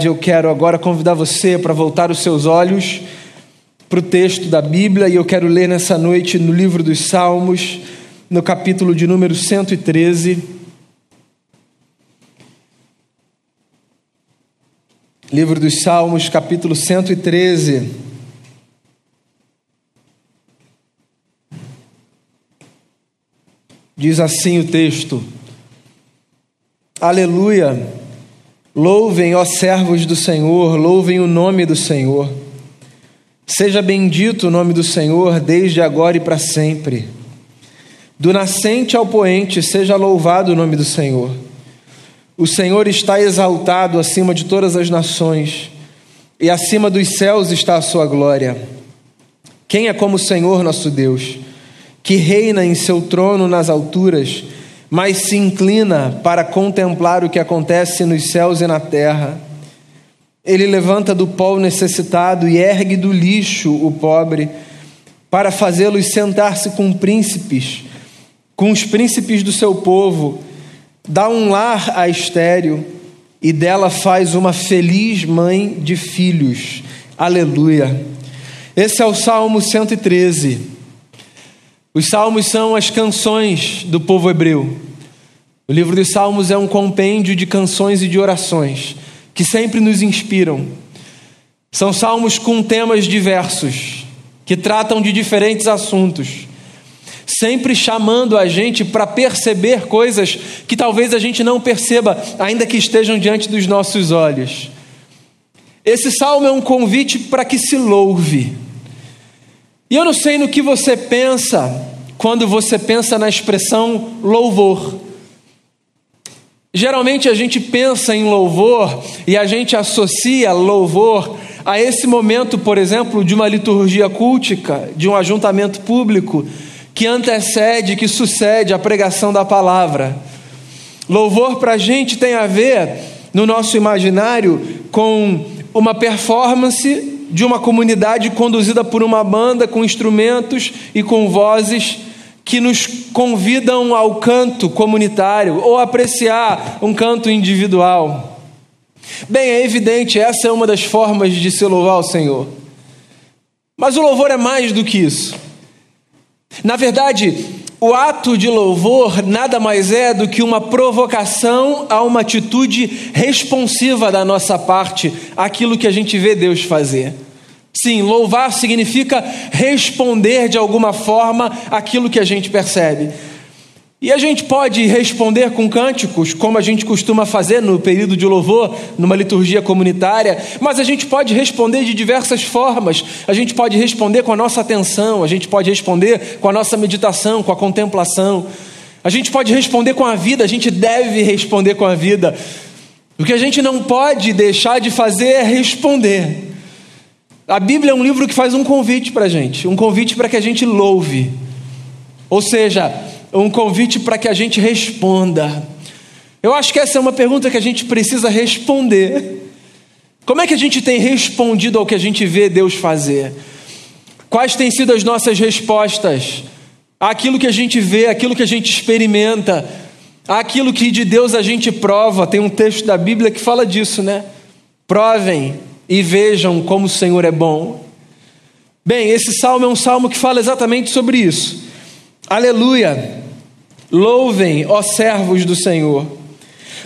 Eu quero agora convidar você para voltar os seus olhos para o texto da Bíblia e eu quero ler nessa noite no livro dos Salmos, no capítulo de número 113. Livro dos Salmos, capítulo 113. Diz assim o texto: Aleluia. Louvem, ó servos do Senhor, louvem o nome do Senhor. Seja bendito o nome do Senhor desde agora e para sempre. Do nascente ao poente, seja louvado o nome do Senhor. O Senhor está exaltado acima de todas as nações, e acima dos céus está a sua glória. Quem é como o Senhor nosso Deus, que reina em seu trono nas alturas? Mas se inclina para contemplar o que acontece nos céus e na terra. Ele levanta do pó o necessitado e ergue do lixo o pobre, para fazê-los sentar-se com príncipes, com os príncipes do seu povo. Dá um lar a estéreo e dela faz uma feliz mãe de filhos. Aleluia. Esse é o Salmo 113. Os salmos são as canções do povo hebreu. O livro dos Salmos é um compêndio de canções e de orações que sempre nos inspiram. São salmos com temas diversos, que tratam de diferentes assuntos, sempre chamando a gente para perceber coisas que talvez a gente não perceba, ainda que estejam diante dos nossos olhos. Esse salmo é um convite para que se louve. E eu não sei no que você pensa quando você pensa na expressão louvor. Geralmente a gente pensa em louvor e a gente associa louvor a esse momento, por exemplo, de uma liturgia cultica, de um ajuntamento público que antecede, que sucede a pregação da palavra. Louvor para a gente tem a ver, no nosso imaginário, com uma performance de uma comunidade conduzida por uma banda com instrumentos e com vozes que nos convidam ao canto comunitário ou apreciar um canto individual. Bem, é evidente, essa é uma das formas de se louvar o Senhor. Mas o louvor é mais do que isso. Na verdade, o ato de louvor nada mais é do que uma provocação a uma atitude responsiva da nossa parte àquilo que a gente vê Deus fazer. Sim, louvar significa responder de alguma forma aquilo que a gente percebe. E a gente pode responder com cânticos, como a gente costuma fazer no período de louvor, numa liturgia comunitária, mas a gente pode responder de diversas formas. A gente pode responder com a nossa atenção, a gente pode responder com a nossa meditação, com a contemplação. A gente pode responder com a vida, a gente deve responder com a vida. O que a gente não pode deixar de fazer é responder. A Bíblia é um livro que faz um convite para a gente, um convite para que a gente louve, ou seja, um convite para que a gente responda. Eu acho que essa é uma pergunta que a gente precisa responder. Como é que a gente tem respondido ao que a gente vê Deus fazer? Quais têm sido as nossas respostas àquilo que a gente vê, àquilo que a gente experimenta, àquilo que de Deus a gente prova? Tem um texto da Bíblia que fala disso, né? Provem e vejam como o Senhor é bom. Bem, esse salmo é um salmo que fala exatamente sobre isso. Aleluia! Louvem, ó servos do Senhor.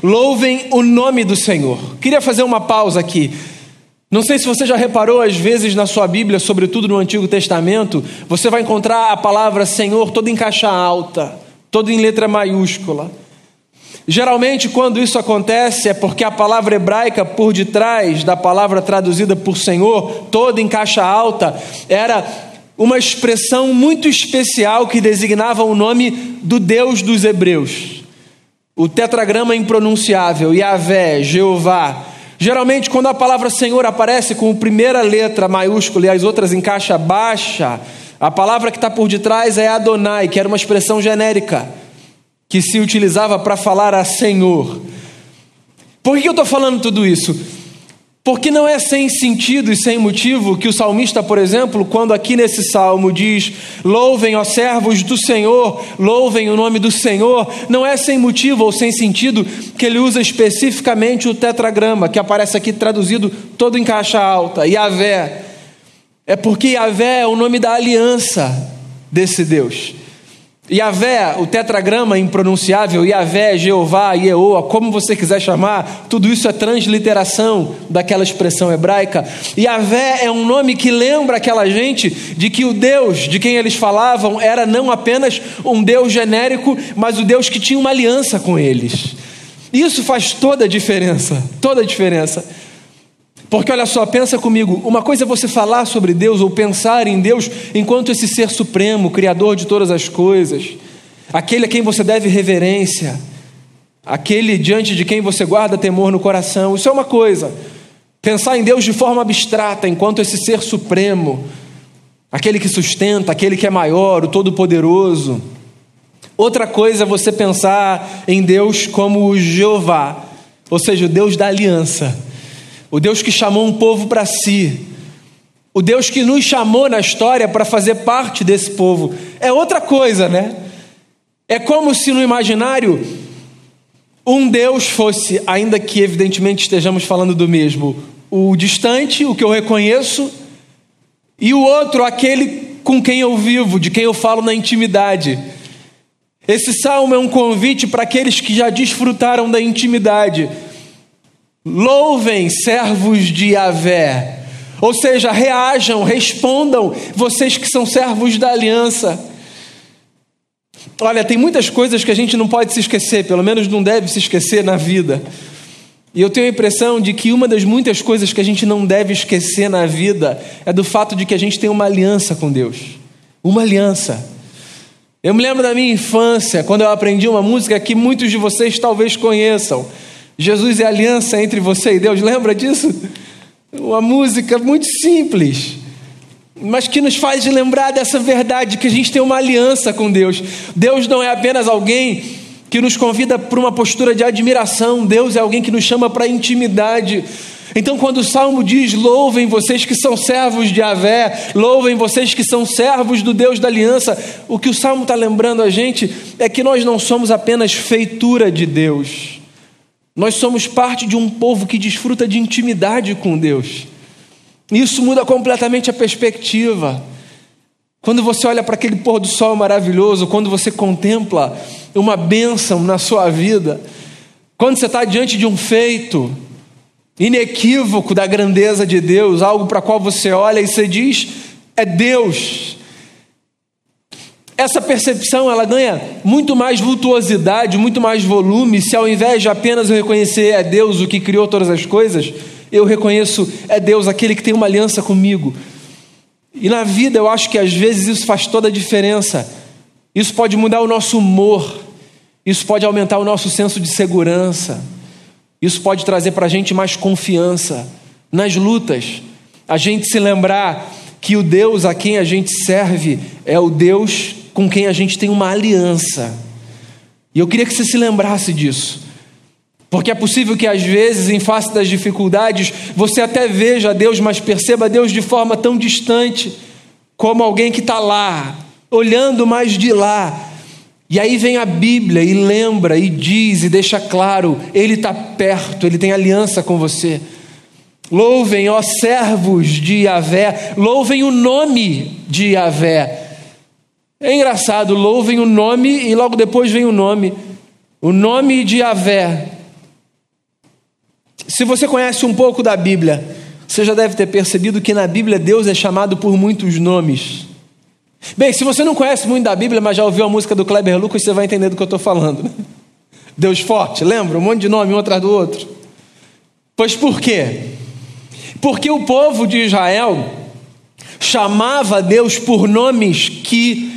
Louvem o nome do Senhor. Queria fazer uma pausa aqui. Não sei se você já reparou, às vezes na sua Bíblia, sobretudo no Antigo Testamento, você vai encontrar a palavra Senhor toda em caixa alta, toda em letra maiúscula. Geralmente, quando isso acontece, é porque a palavra hebraica por detrás da palavra traduzida por Senhor, toda em caixa alta, era uma expressão muito especial que designava o nome do Deus dos Hebreus. O tetragrama impronunciável, Yahvé, Jeová. Geralmente, quando a palavra Senhor aparece com a primeira letra maiúscula e as outras em caixa baixa, a palavra que está por detrás é Adonai, que era uma expressão genérica que se utilizava para falar a Senhor. Por que eu estou falando tudo isso? Porque não é sem sentido e sem motivo que o salmista, por exemplo, quando aqui nesse salmo diz: Louvem, ó servos do Senhor, louvem o nome do Senhor, não é sem motivo ou sem sentido que ele usa especificamente o tetragrama, que aparece aqui traduzido todo em caixa alta, Yahvé. É porque Yahvé é o nome da aliança desse Deus. Yahvé, o tetragrama impronunciável, Yahvé, Jeová, Yeoa, como você quiser chamar, tudo isso é transliteração daquela expressão hebraica. Yahvé é um nome que lembra aquela gente de que o Deus de quem eles falavam era não apenas um Deus genérico, mas o Deus que tinha uma aliança com eles. Isso faz toda a diferença, toda a diferença. Porque olha só, pensa comigo, uma coisa é você falar sobre Deus ou pensar em Deus enquanto esse ser supremo, criador de todas as coisas, aquele a quem você deve reverência, aquele diante de quem você guarda temor no coração. Isso é uma coisa. Pensar em Deus de forma abstrata, enquanto esse ser supremo, aquele que sustenta, aquele que é maior, o todo-poderoso. Outra coisa é você pensar em Deus como o Jeová, ou seja, o Deus da aliança o Deus que chamou um povo para si, o Deus que nos chamou na história para fazer parte desse povo, é outra coisa, né? É como se no imaginário um Deus fosse, ainda que evidentemente estejamos falando do mesmo, o distante, o que eu reconheço, e o outro, aquele com quem eu vivo, de quem eu falo na intimidade. Esse salmo é um convite para aqueles que já desfrutaram da intimidade Louvem, servos de Yahvé. Ou seja, reajam, respondam, vocês que são servos da aliança. Olha, tem muitas coisas que a gente não pode se esquecer, pelo menos não deve se esquecer na vida. E eu tenho a impressão de que uma das muitas coisas que a gente não deve esquecer na vida é do fato de que a gente tem uma aliança com Deus. Uma aliança. Eu me lembro da minha infância, quando eu aprendi uma música que muitos de vocês talvez conheçam. Jesus é aliança entre você e Deus, lembra disso? Uma música muito simples, mas que nos faz lembrar dessa verdade que a gente tem uma aliança com Deus. Deus não é apenas alguém que nos convida para uma postura de admiração, Deus é alguém que nos chama para intimidade. Então, quando o salmo diz: Louvem vocês que são servos de Avé, louvem vocês que são servos do Deus da aliança, o que o salmo está lembrando a gente é que nós não somos apenas feitura de Deus, nós somos parte de um povo que desfruta de intimidade com Deus. Isso muda completamente a perspectiva. Quando você olha para aquele pôr do sol maravilhoso, quando você contempla uma bênção na sua vida, quando você está diante de um feito inequívoco da grandeza de Deus, algo para qual você olha e você diz: é Deus, essa percepção ela ganha muito mais vultuosidade, muito mais volume, se ao invés de apenas eu reconhecer é Deus o que criou todas as coisas, eu reconheço é Deus aquele que tem uma aliança comigo. E na vida eu acho que às vezes isso faz toda a diferença. Isso pode mudar o nosso humor, isso pode aumentar o nosso senso de segurança, isso pode trazer para a gente mais confiança nas lutas. A gente se lembrar que o Deus a quem a gente serve é o Deus com quem a gente tem uma aliança. E eu queria que você se lembrasse disso. Porque é possível que às vezes, em face das dificuldades, você até veja Deus, mas perceba Deus de forma tão distante, como alguém que está lá, olhando mais de lá. E aí vem a Bíblia e lembra, e diz, e deixa claro: Ele está perto, Ele tem aliança com você. Louvem, ó servos de Yahvé, louvem o nome de Yahvé. É engraçado, louvem o nome e logo depois vem o nome. O nome de Yahvé. Se você conhece um pouco da Bíblia, você já deve ter percebido que na Bíblia Deus é chamado por muitos nomes. Bem, se você não conhece muito da Bíblia, mas já ouviu a música do Kleber Lucas, você vai entender do que eu estou falando. Deus forte, lembra? Um monte de nome um atrás do outro. Pois por quê? Porque o povo de Israel chamava Deus por nomes que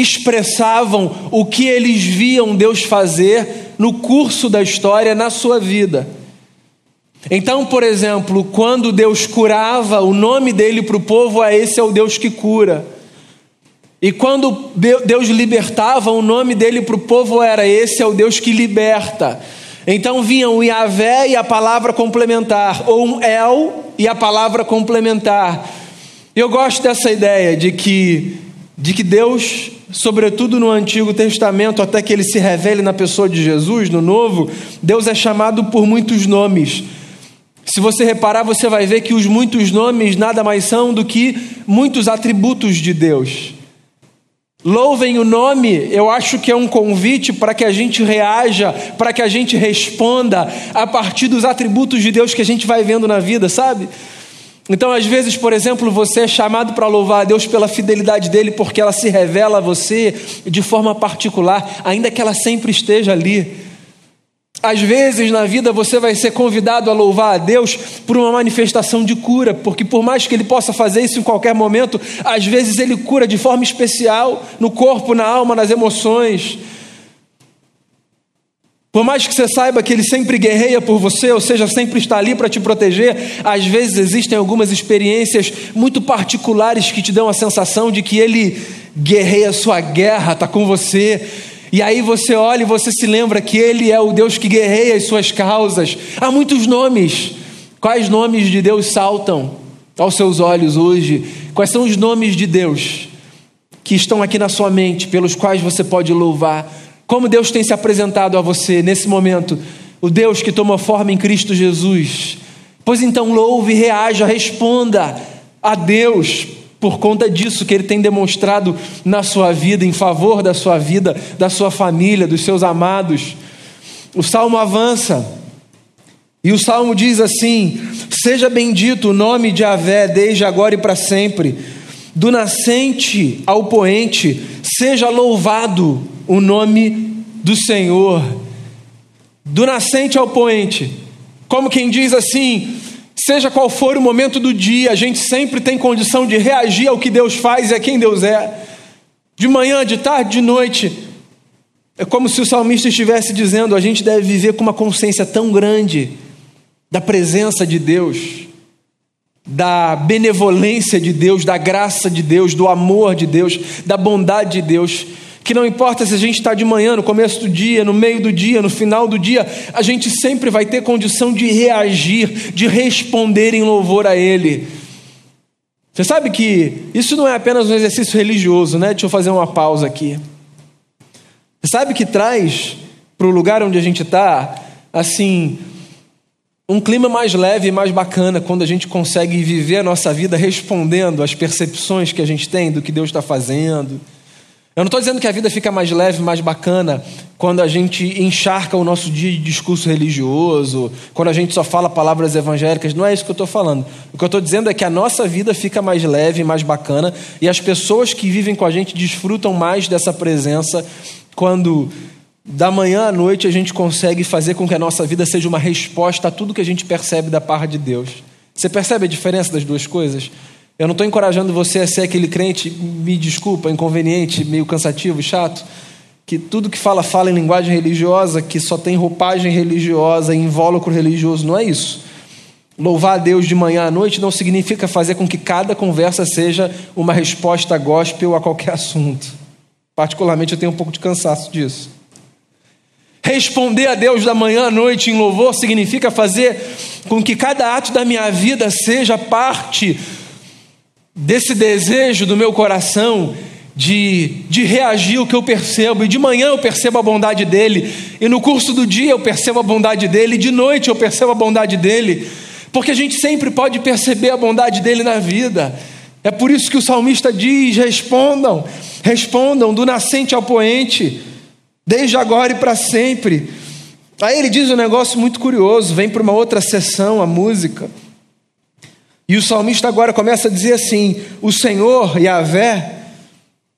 expressavam o que eles viam Deus fazer no curso da história na sua vida. Então, por exemplo, quando Deus curava, o nome dele para o povo é: Esse é o Deus que cura. E quando Deus libertava, o nome dele para o povo era: Esse é o Deus que liberta. Então vinham o Yahvé e a palavra complementar, ou um El e a palavra complementar. Eu gosto dessa ideia de que, de que Deus, sobretudo no Antigo Testamento, até que ele se revele na pessoa de Jesus, no Novo, Deus é chamado por muitos nomes. Se você reparar, você vai ver que os muitos nomes nada mais são do que muitos atributos de Deus. Louvem o nome, eu acho que é um convite para que a gente reaja, para que a gente responda a partir dos atributos de Deus que a gente vai vendo na vida, sabe? Então, às vezes, por exemplo, você é chamado para louvar a Deus pela fidelidade dele, porque ela se revela a você de forma particular, ainda que ela sempre esteja ali. Às vezes na vida você vai ser convidado a louvar a Deus por uma manifestação de cura, porque por mais que Ele possa fazer isso em qualquer momento, às vezes Ele cura de forma especial no corpo, na alma, nas emoções. Por mais que você saiba que Ele sempre guerreia por você, ou seja, sempre está ali para te proteger, às vezes existem algumas experiências muito particulares que te dão a sensação de que Ele guerreia a sua guerra, está com você e aí você olha e você se lembra que Ele é o Deus que guerreia as suas causas. Há muitos nomes. Quais nomes de Deus saltam aos seus olhos hoje? Quais são os nomes de Deus que estão aqui na sua mente, pelos quais você pode louvar? Como Deus tem se apresentado a você nesse momento? O Deus que toma forma em Cristo Jesus. Pois então louve, reaja, responda a Deus por conta disso que ele tem demonstrado na sua vida, em favor da sua vida, da sua família, dos seus amados. O salmo avança, e o salmo diz assim: Seja bendito o nome de Avé, desde agora e para sempre, do nascente ao poente, seja louvado o nome do Senhor. Do nascente ao poente, como quem diz assim: Seja qual for o momento do dia, a gente sempre tem condição de reagir ao que Deus faz e a quem Deus é. De manhã, de tarde, de noite. É como se o salmista estivesse dizendo: a gente deve viver com uma consciência tão grande da presença de Deus, da benevolência de Deus, da graça de Deus, do amor de Deus, da bondade de Deus que não importa se a gente está de manhã, no começo do dia, no meio do dia, no final do dia, a gente sempre vai ter condição de reagir, de responder em louvor a Ele. Você sabe que isso não é apenas um exercício religioso, né? Deixa eu fazer uma pausa aqui. Você sabe que traz para o lugar onde a gente está, assim, um clima mais leve e mais bacana quando a gente consegue viver a nossa vida respondendo às percepções que a gente tem do que Deus está fazendo eu não estou dizendo que a vida fica mais leve, mais bacana quando a gente encharca o nosso dia de discurso religioso, quando a gente só fala palavras evangélicas. Não é isso que eu estou falando. O que eu estou dizendo é que a nossa vida fica mais leve, mais bacana e as pessoas que vivem com a gente desfrutam mais dessa presença quando da manhã à noite a gente consegue fazer com que a nossa vida seja uma resposta a tudo que a gente percebe da parte de Deus. Você percebe a diferença das duas coisas? Eu não estou encorajando você a ser aquele crente, me desculpa, inconveniente, meio cansativo, chato, que tudo que fala, fala em linguagem religiosa, que só tem roupagem religiosa, invólucro religioso. Não é isso. Louvar a Deus de manhã à noite não significa fazer com que cada conversa seja uma resposta gospel a qualquer assunto. Particularmente eu tenho um pouco de cansaço disso. Responder a Deus da manhã à noite em louvor significa fazer com que cada ato da minha vida seja parte desse desejo do meu coração de, de reagir ao que eu percebo, e de manhã eu percebo a bondade dele, e no curso do dia eu percebo a bondade dele, e de noite eu percebo a bondade dele, porque a gente sempre pode perceber a bondade dele na vida. É por isso que o salmista diz: respondam, respondam do nascente ao poente, desde agora e para sempre. Aí ele diz um negócio muito curioso, vem para uma outra sessão, a música. E o salmista agora começa a dizer assim: O Senhor, Yahvé,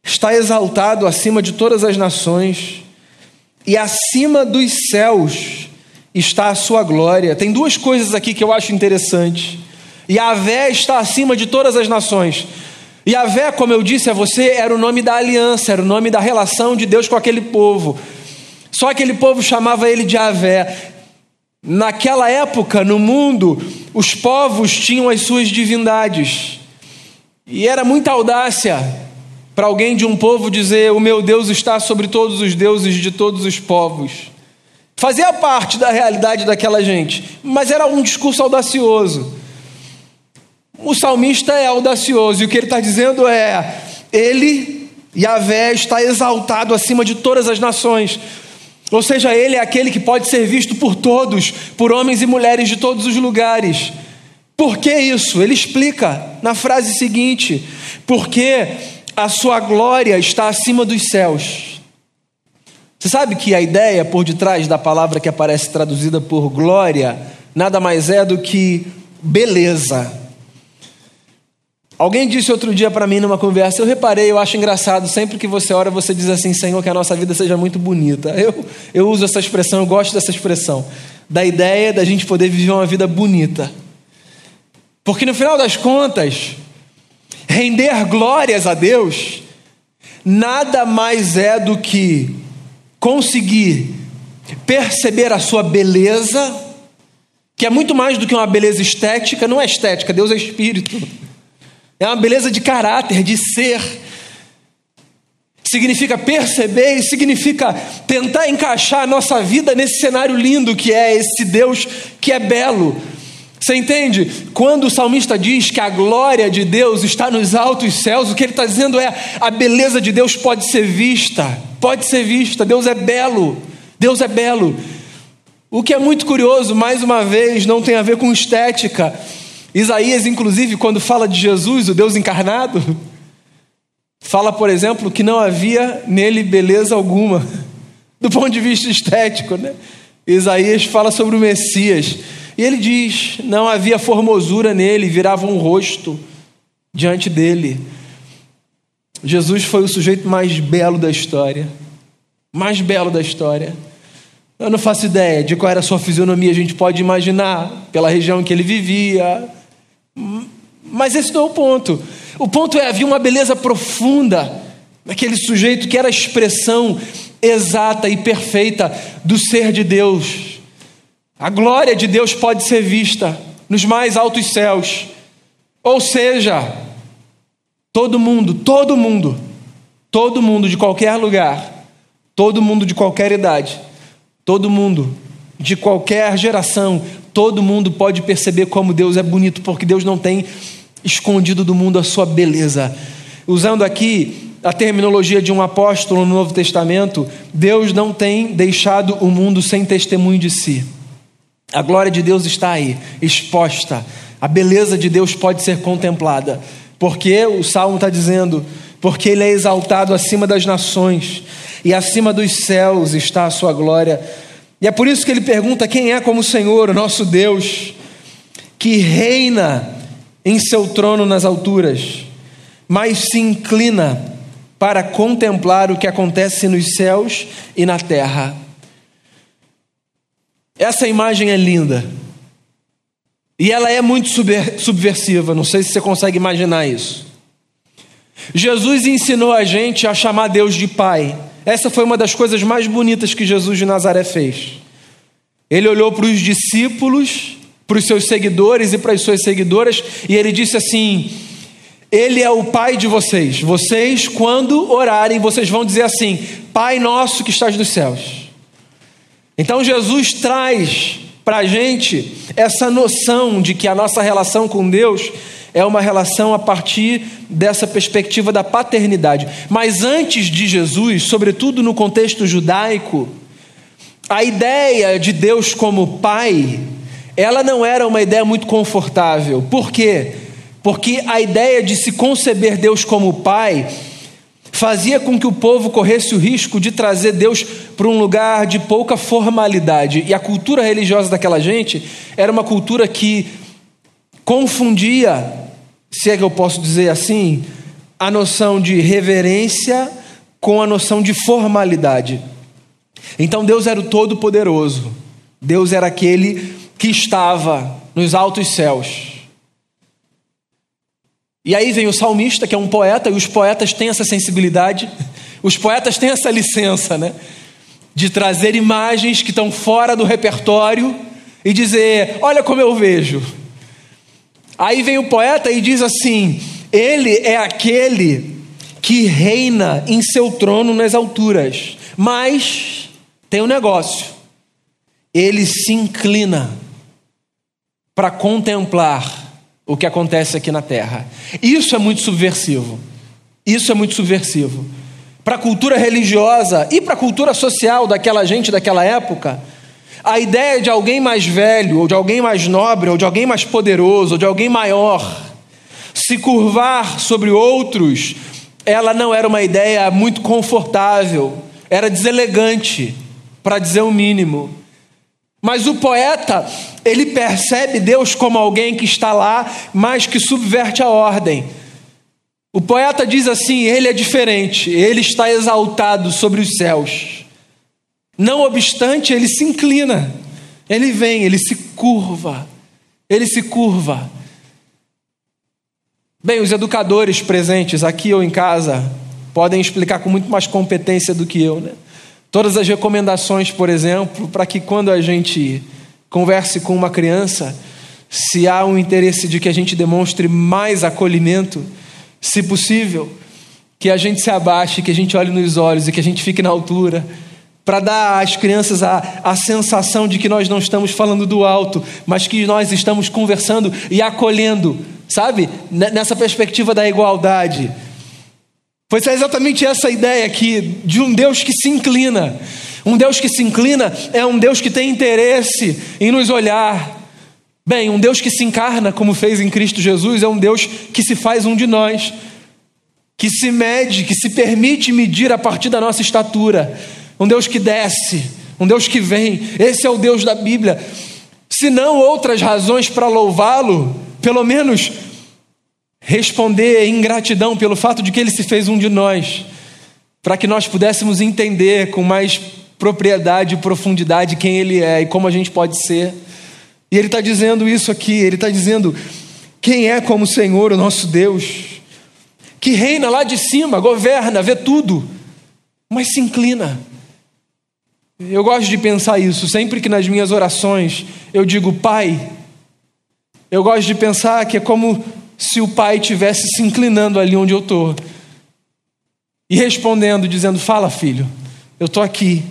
está exaltado acima de todas as nações, e acima dos céus está a sua glória. Tem duas coisas aqui que eu acho interessante. Yahvé está acima de todas as nações. Yahvé, como eu disse a você, era o nome da aliança, era o nome da relação de Deus com aquele povo. Só aquele povo chamava ele de Yahvé. Naquela época, no mundo, os povos tinham as suas divindades. E era muita audácia para alguém de um povo dizer: O meu Deus está sobre todos os deuses de todos os povos. Fazia parte da realidade daquela gente, mas era um discurso audacioso. O salmista é audacioso, e o que ele está dizendo é: ele, Yahvé, está exaltado acima de todas as nações. Ou seja, ele é aquele que pode ser visto por todos, por homens e mulheres de todos os lugares. Por que isso? Ele explica na frase seguinte: porque a sua glória está acima dos céus. Você sabe que a ideia por detrás da palavra que aparece traduzida por glória nada mais é do que beleza. Alguém disse outro dia para mim numa conversa, eu reparei, eu acho engraçado, sempre que você ora, você diz assim, Senhor, que a nossa vida seja muito bonita. Eu, eu uso essa expressão, eu gosto dessa expressão, da ideia da gente poder viver uma vida bonita. Porque no final das contas, render glórias a Deus nada mais é do que conseguir perceber a sua beleza, que é muito mais do que uma beleza estética, não é estética, Deus é espírito. É uma beleza de caráter, de ser. Significa perceber e significa tentar encaixar a nossa vida nesse cenário lindo que é esse Deus que é belo. Você entende? Quando o salmista diz que a glória de Deus está nos altos céus, o que ele está dizendo é a beleza de Deus pode ser vista pode ser vista. Deus é belo. Deus é belo. O que é muito curioso, mais uma vez, não tem a ver com estética. Isaías, inclusive, quando fala de Jesus, o Deus encarnado, fala, por exemplo, que não havia nele beleza alguma, do ponto de vista estético. Né? Isaías fala sobre o Messias, e ele diz: não havia formosura nele, virava um rosto diante dele. Jesus foi o sujeito mais belo da história. Mais belo da história. Eu não faço ideia de qual era a sua fisionomia, a gente pode imaginar, pela região em que ele vivia. Mas esse não é o ponto. O ponto é: havia uma beleza profunda naquele sujeito que era a expressão exata e perfeita do ser de Deus. A glória de Deus pode ser vista nos mais altos céus. Ou seja, Todo mundo, todo mundo, todo mundo de qualquer lugar, todo mundo de qualquer idade, todo mundo de qualquer geração, todo mundo pode perceber como Deus é bonito, porque Deus não tem escondido do mundo a sua beleza. Usando aqui a terminologia de um apóstolo no Novo Testamento, Deus não tem deixado o mundo sem testemunho de si. A glória de Deus está aí, exposta. A beleza de Deus pode ser contemplada. Porque o salmo está dizendo: porque ele é exaltado acima das nações e acima dos céus está a sua glória. E é por isso que ele pergunta: quem é como o Senhor, o nosso Deus, que reina em seu trono nas alturas, mas se inclina para contemplar o que acontece nos céus e na terra. Essa imagem é linda. E ela é muito subversiva, não sei se você consegue imaginar isso. Jesus ensinou a gente a chamar Deus de Pai. Essa foi uma das coisas mais bonitas que Jesus de Nazaré fez. Ele olhou para os discípulos, para os seus seguidores e para as suas seguidoras, e ele disse assim: Ele é o Pai de vocês. Vocês, quando orarem, vocês vão dizer assim: Pai nosso que estás nos céus. Então Jesus traz para a gente essa noção de que a nossa relação com Deus é uma relação a partir dessa perspectiva da paternidade. Mas antes de Jesus, sobretudo no contexto judaico, a ideia de Deus como pai, ela não era uma ideia muito confortável. Por quê? Porque a ideia de se conceber Deus como pai fazia com que o povo corresse o risco de trazer Deus para um lugar de pouca formalidade. E a cultura religiosa daquela gente era uma cultura que confundia, se é que eu posso dizer assim, a noção de reverência com a noção de formalidade. Então Deus era o Todo-Poderoso, Deus era aquele que estava nos altos céus. E aí vem o salmista, que é um poeta, e os poetas têm essa sensibilidade, os poetas têm essa licença, né? De trazer imagens que estão fora do repertório e dizer: Olha como eu vejo. Aí vem o poeta e diz assim: Ele é aquele que reina em seu trono nas alturas, mas tem um negócio. ele se inclina para contemplar o que acontece aqui na terra. Isso é muito subversivo. Isso é muito subversivo. Para a cultura religiosa e para a cultura social daquela gente daquela época, a ideia de alguém mais velho, ou de alguém mais nobre, ou de alguém mais poderoso, ou de alguém maior, se curvar sobre outros, ela não era uma ideia muito confortável, era deselegante, para dizer o mínimo. Mas o poeta, ele percebe Deus como alguém que está lá, mas que subverte a ordem. O poeta diz assim: ele é diferente, ele está exaltado sobre os céus. Não obstante, ele se inclina, ele vem, ele se curva, ele se curva. Bem, os educadores presentes aqui ou em casa podem explicar com muito mais competência do que eu, né? Todas as recomendações, por exemplo, para que quando a gente converse com uma criança, se há um interesse de que a gente demonstre mais acolhimento, se possível, que a gente se abaixe, que a gente olhe nos olhos e que a gente fique na altura, para dar às crianças a, a sensação de que nós não estamos falando do alto, mas que nós estamos conversando e acolhendo, sabe? Nessa perspectiva da igualdade. Pois é exatamente essa ideia aqui de um Deus que se inclina. Um Deus que se inclina é um Deus que tem interesse em nos olhar. Bem, um Deus que se encarna, como fez em Cristo Jesus, é um Deus que se faz um de nós, que se mede, que se permite medir a partir da nossa estatura. Um Deus que desce, um Deus que vem. Esse é o Deus da Bíblia. Se não outras razões para louvá-lo, pelo menos responder em gratidão pelo fato de que ele se fez um de nós, para que nós pudéssemos entender com mais propriedade e profundidade quem ele é e como a gente pode ser. E ele está dizendo isso aqui, ele está dizendo: quem é como o Senhor, o nosso Deus, que reina lá de cima, governa, vê tudo, mas se inclina. Eu gosto de pensar isso, sempre que nas minhas orações eu digo Pai, eu gosto de pensar que é como se o pai tivesse se inclinando ali onde eu estou e respondendo, dizendo: Fala, filho, eu estou aqui,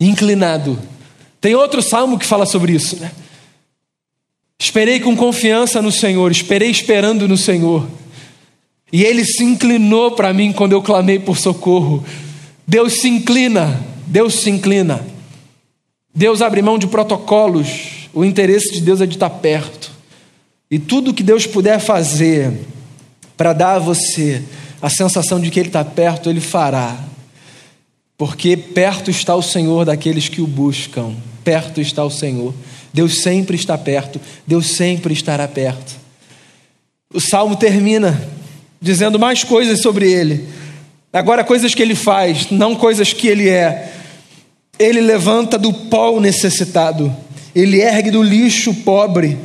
inclinado. Tem outro salmo que fala sobre isso, né? Esperei com confiança no Senhor, esperei esperando no Senhor. E ele se inclinou para mim quando eu clamei por socorro. Deus se inclina, Deus se inclina. Deus abre mão de protocolos. O interesse de Deus é de estar perto. E tudo que Deus puder fazer para dar a você a sensação de que Ele está perto, Ele fará. Porque perto está o Senhor daqueles que o buscam. Perto está o Senhor. Deus sempre está perto. Deus sempre estará perto. O salmo termina dizendo mais coisas sobre Ele. Agora, coisas que Ele faz, não coisas que Ele é. Ele levanta do pó o necessitado. Ele ergue do lixo o pobre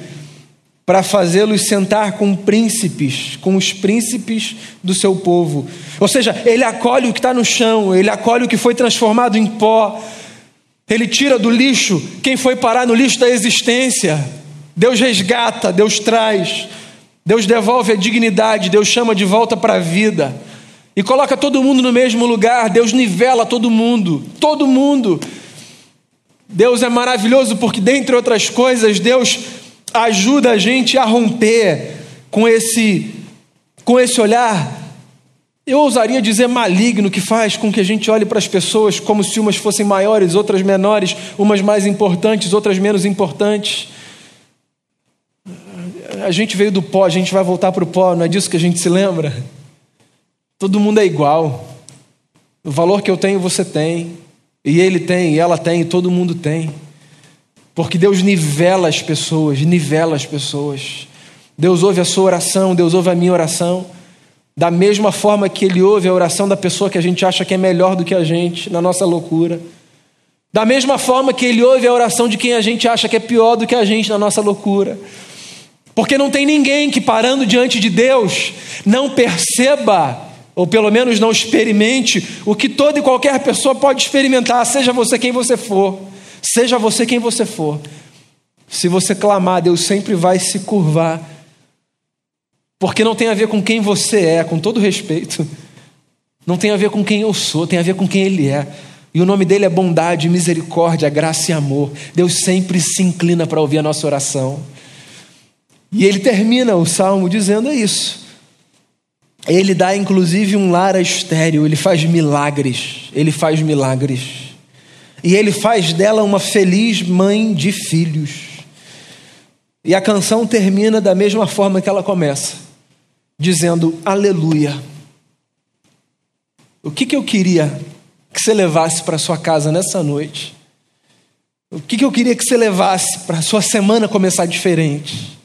para fazê-los sentar com príncipes, com os príncipes do seu povo. Ou seja, ele acolhe o que está no chão, ele acolhe o que foi transformado em pó, ele tira do lixo quem foi parar no lixo da existência. Deus resgata, Deus traz, Deus devolve a dignidade, Deus chama de volta para a vida. E coloca todo mundo no mesmo lugar, Deus nivela todo mundo, todo mundo. Deus é maravilhoso porque, dentre outras coisas, Deus ajuda a gente a romper com esse, com esse olhar, eu ousaria dizer maligno, que faz com que a gente olhe para as pessoas como se umas fossem maiores, outras menores, umas mais importantes, outras menos importantes. A gente veio do pó, a gente vai voltar para o pó, não é disso que a gente se lembra? Todo mundo é igual. O valor que eu tenho, você tem. E ele tem, e ela tem, e todo mundo tem. Porque Deus nivela as pessoas, nivela as pessoas. Deus ouve a sua oração, Deus ouve a minha oração. Da mesma forma que Ele ouve a oração da pessoa que a gente acha que é melhor do que a gente, na nossa loucura. Da mesma forma que Ele ouve a oração de quem a gente acha que é pior do que a gente, na nossa loucura. Porque não tem ninguém que parando diante de Deus não perceba, ou pelo menos não experimente, o que toda e qualquer pessoa pode experimentar, seja você quem você for. Seja você quem você for, se você clamar, Deus sempre vai se curvar, porque não tem a ver com quem você é, com todo respeito, não tem a ver com quem eu sou, tem a ver com quem Ele é. E o nome dele é bondade, misericórdia, graça e amor. Deus sempre se inclina para ouvir a nossa oração. E ele termina o salmo dizendo isso. Ele dá inclusive um lar estéreo, ele faz milagres, ele faz milagres. E ele faz dela uma feliz mãe de filhos. E a canção termina da mesma forma que ela começa, dizendo aleluia. O que, que eu queria que você levasse para sua casa nessa noite? O que, que eu queria que você levasse para a sua semana começar diferente?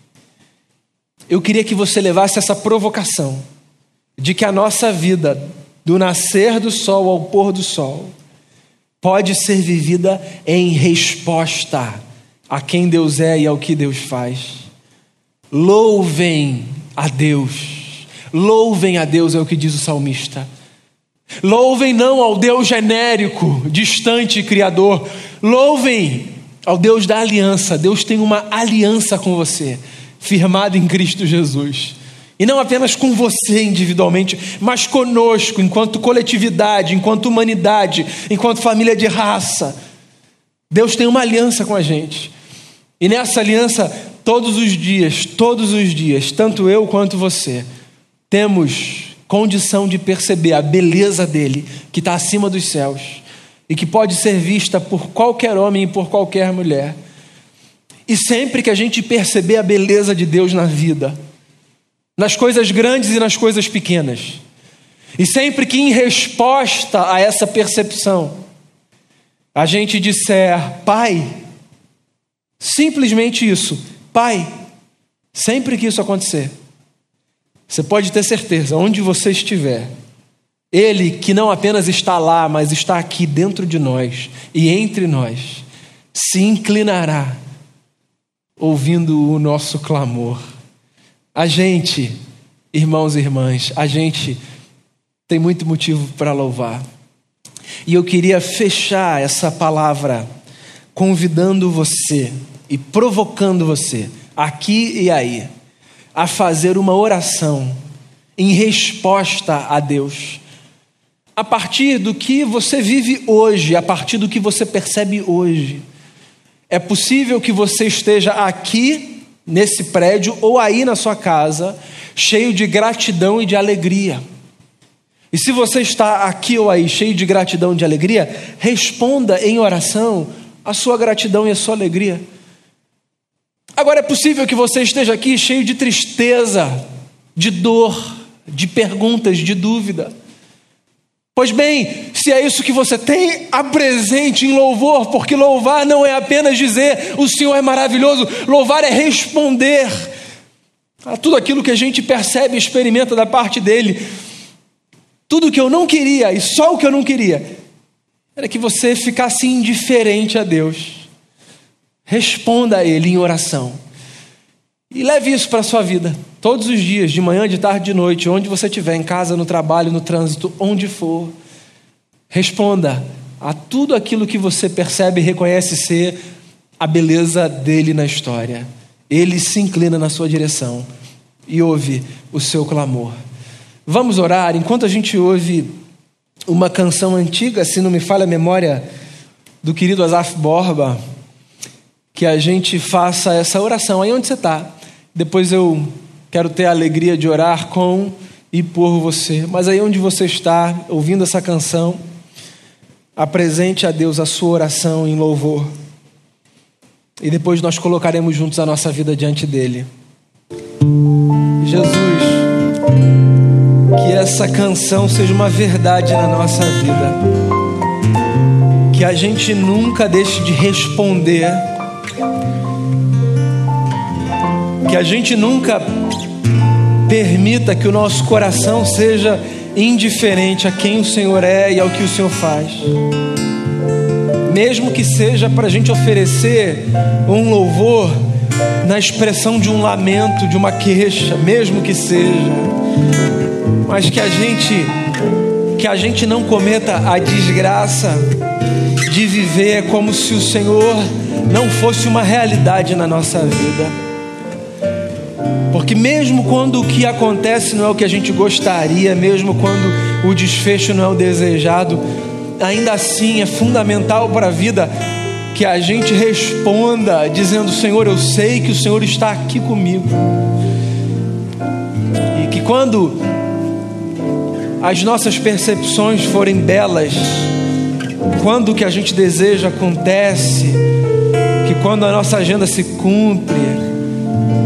Eu queria que você levasse essa provocação de que a nossa vida, do nascer do sol ao pôr do sol, pode ser vivida em resposta a quem Deus é e ao que Deus faz. Louvem a Deus, louvem a Deus, é o que diz o salmista. Louvem não ao Deus genérico, distante e criador, louvem ao Deus da aliança. Deus tem uma aliança com você, firmada em Cristo Jesus. E não apenas com você individualmente, mas conosco, enquanto coletividade, enquanto humanidade, enquanto família de raça. Deus tem uma aliança com a gente. E nessa aliança, todos os dias, todos os dias, tanto eu quanto você, temos condição de perceber a beleza dele, que está acima dos céus, e que pode ser vista por qualquer homem e por qualquer mulher. E sempre que a gente perceber a beleza de Deus na vida, nas coisas grandes e nas coisas pequenas. E sempre que, em resposta a essa percepção, a gente disser, Pai, simplesmente isso, Pai, sempre que isso acontecer, você pode ter certeza, onde você estiver, Ele que não apenas está lá, mas está aqui dentro de nós e entre nós, se inclinará ouvindo o nosso clamor a gente, irmãos e irmãs, a gente tem muito motivo para louvar. E eu queria fechar essa palavra convidando você e provocando você, aqui e aí, a fazer uma oração em resposta a Deus. A partir do que você vive hoje, a partir do que você percebe hoje. É possível que você esteja aqui nesse prédio ou aí na sua casa, cheio de gratidão e de alegria. E se você está aqui ou aí cheio de gratidão e de alegria, responda em oração a sua gratidão e a sua alegria. Agora é possível que você esteja aqui cheio de tristeza, de dor, de perguntas, de dúvida. Pois bem, se é isso que você tem, apresente em louvor, porque louvar não é apenas dizer o Senhor é maravilhoso, louvar é responder a tudo aquilo que a gente percebe e experimenta da parte dele. Tudo que eu não queria e só o que eu não queria era que você ficasse indiferente a Deus. Responda a Ele em oração. E leve isso para a sua vida, todos os dias, de manhã, de tarde, de noite, onde você estiver, em casa, no trabalho, no trânsito, onde for. Responda a tudo aquilo que você percebe e reconhece ser a beleza dele na história. Ele se inclina na sua direção e ouve o seu clamor. Vamos orar enquanto a gente ouve uma canção antiga, se não me falha a memória, do querido Asaf Borba, que a gente faça essa oração. Aí onde você está? Depois eu quero ter a alegria de orar com e por você. Mas aí onde você está, ouvindo essa canção, apresente a Deus a sua oração em louvor. E depois nós colocaremos juntos a nossa vida diante dele. Jesus, que essa canção seja uma verdade na nossa vida. Que a gente nunca deixe de responder que a gente nunca permita que o nosso coração seja indiferente a quem o Senhor é e ao que o Senhor faz. Mesmo que seja para a gente oferecer um louvor na expressão de um lamento, de uma queixa, mesmo que seja, mas que a gente que a gente não cometa a desgraça de viver como se o Senhor não fosse uma realidade na nossa vida. Porque mesmo quando o que acontece não é o que a gente gostaria, mesmo quando o desfecho não é o desejado, ainda assim é fundamental para a vida que a gente responda dizendo: Senhor, eu sei que o Senhor está aqui comigo. E que quando as nossas percepções forem belas, quando o que a gente deseja acontece, que quando a nossa agenda se cumpre,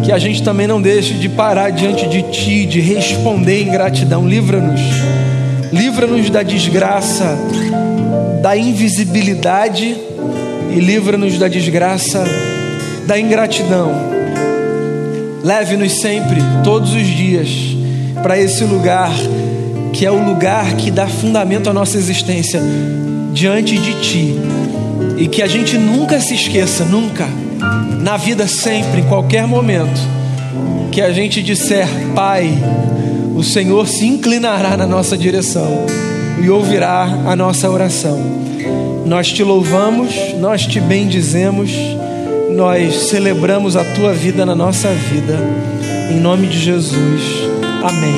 que a gente também não deixe de parar diante de Ti, de responder em gratidão. Livra-nos, livra-nos da desgraça, da invisibilidade e livra-nos da desgraça da ingratidão. Leve-nos sempre, todos os dias, para esse lugar que é o lugar que dá fundamento à nossa existência diante de Ti. E que a gente nunca se esqueça, nunca, na vida sempre, em qualquer momento, que a gente disser, Pai, o Senhor se inclinará na nossa direção e ouvirá a nossa oração. Nós te louvamos, nós te bendizemos, nós celebramos a tua vida na nossa vida. Em nome de Jesus. Amém.